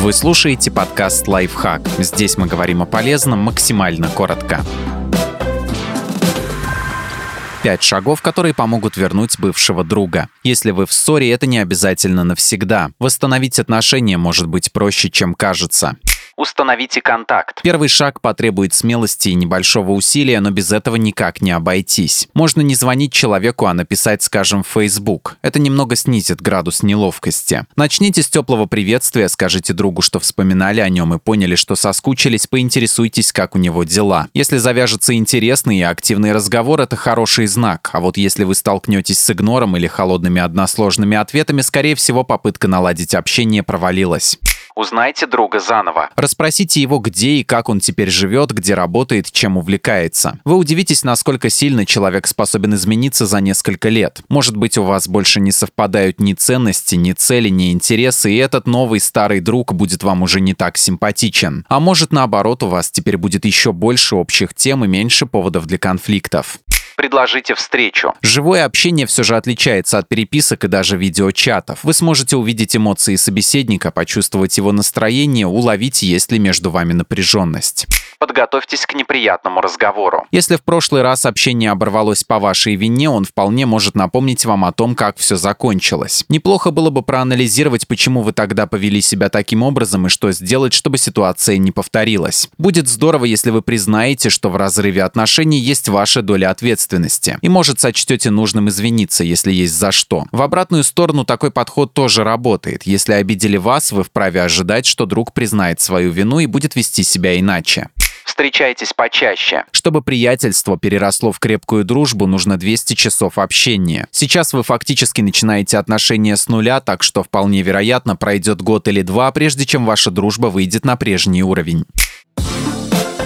Вы слушаете подкаст «Лайфхак». Здесь мы говорим о полезном максимально коротко. Пять шагов, которые помогут вернуть бывшего друга. Если вы в ссоре, это не обязательно навсегда. Восстановить отношения может быть проще, чем кажется. Установите контакт. Первый шаг потребует смелости и небольшого усилия, но без этого никак не обойтись. Можно не звонить человеку, а написать, скажем, в Facebook. Это немного снизит градус неловкости. Начните с теплого приветствия, скажите другу, что вспоминали о нем и поняли, что соскучились, поинтересуйтесь, как у него дела. Если завяжется интересный и активный разговор, это хороший знак. А вот если вы столкнетесь с игнором или холодными односложными ответами, скорее всего, попытка наладить общение провалилась. Узнайте друга заново. Расспросите его, где и как он теперь живет, где работает, чем увлекается. Вы удивитесь, насколько сильно человек способен измениться за несколько лет. Может быть, у вас больше не совпадают ни ценности, ни цели, ни интересы, и этот новый старый друг будет вам уже не так симпатичен. А может, наоборот, у вас теперь будет еще больше общих тем и меньше поводов для конфликтов предложите встречу. Живое общение все же отличается от переписок и даже видеочатов. Вы сможете увидеть эмоции собеседника, почувствовать его настроение, уловить, есть ли между вами напряженность подготовьтесь к неприятному разговору. Если в прошлый раз общение оборвалось по вашей вине, он вполне может напомнить вам о том, как все закончилось. Неплохо было бы проанализировать, почему вы тогда повели себя таким образом и что сделать, чтобы ситуация не повторилась. Будет здорово, если вы признаете, что в разрыве отношений есть ваша доля ответственности. И может сочтете нужным извиниться, если есть за что. В обратную сторону такой подход тоже работает. Если обидели вас, вы вправе ожидать, что друг признает свою вину и будет вести себя иначе встречайтесь почаще. Чтобы приятельство переросло в крепкую дружбу, нужно 200 часов общения. Сейчас вы фактически начинаете отношения с нуля, так что вполне вероятно пройдет год или два, прежде чем ваша дружба выйдет на прежний уровень.